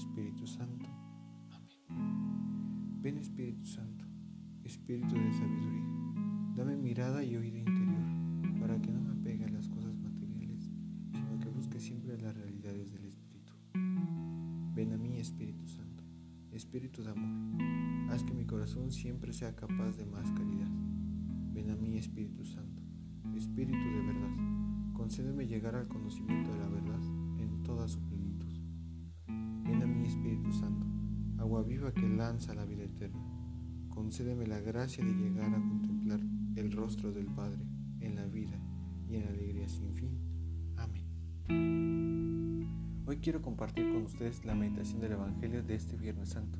Espíritu Santo. Amén. Ven Espíritu Santo, Espíritu de sabiduría. Dame mirada y oído interior para que no me apegue a las cosas materiales, sino que busque siempre las realidades del Espíritu. Ven a mí Espíritu Santo, Espíritu de amor. Haz que mi corazón siempre sea capaz de más caridad. Ven a mí Espíritu Santo, Espíritu de verdad. Concédeme llegar al conocimiento de la verdad en toda su plenitud. Espíritu Santo, agua viva que lanza la vida eterna concédeme la gracia de llegar a contemplar el rostro del Padre en la vida y en la alegría sin fin. Amén. Hoy quiero compartir con ustedes la meditación del Evangelio de este Viernes Santo,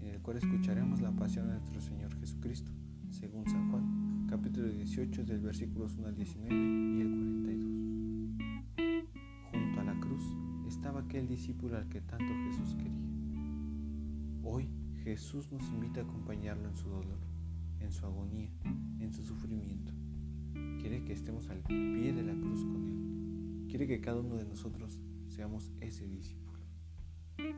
en el cual escucharemos la pasión de nuestro Señor Jesucristo, según San Juan, capítulo 18 del versículos 1 al 19 y el 42. Junto a la cruz estaba aquel discípulo al que tanto Jesús quería. Jesús nos invita a acompañarlo en su dolor, en su agonía, en su sufrimiento. Quiere que estemos al pie de la cruz con Él. Quiere que cada uno de nosotros seamos ese discípulo.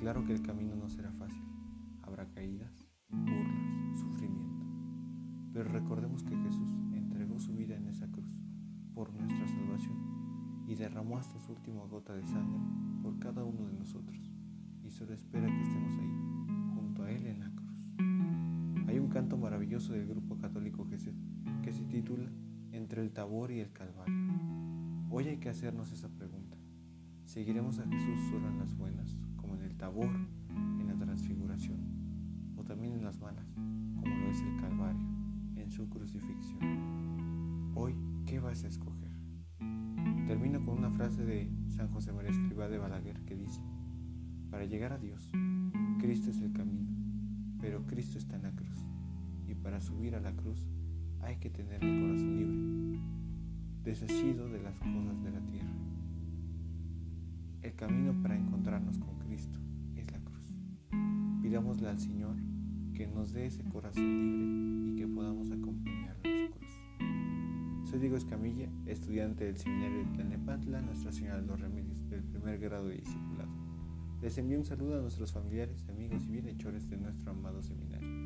Claro que el camino no será fácil. Habrá caídas, burlas, sufrimiento. Pero recordemos que Jesús entregó su vida en esa cruz por nuestra salvación y derramó hasta su última gota de sangre por cada uno de nosotros. Y solo espera que estemos ahí él en canto maravilloso del grupo católico que se, que se titula Entre el Tabor y el Calvario. Hoy hay que hacernos esa pregunta. ¿Seguiremos a Jesús solo en las buenas, como en el Tabor, en la transfiguración, o también en las malas, como lo es el Calvario, en su crucifixión? Hoy, ¿qué vas a escoger? Termino con una frase de San José María Escribá de Balaguer que dice, para llegar a Dios, Cristo es el camino, pero Cristo está en la cruz. Y para subir a la cruz hay que tener el corazón libre, desasido de las cosas de la tierra. El camino para encontrarnos con Cristo es la cruz. Pidámosle al Señor que nos dé ese corazón libre y que podamos acompañarlo en su cruz. Soy Diego Escamilla, estudiante del seminario de Tlanepantla, Nuestra Señora de los Remedios del primer grado de discipulado. Les envío un saludo a nuestros familiares, amigos y bienhechores de nuestro amado seminario.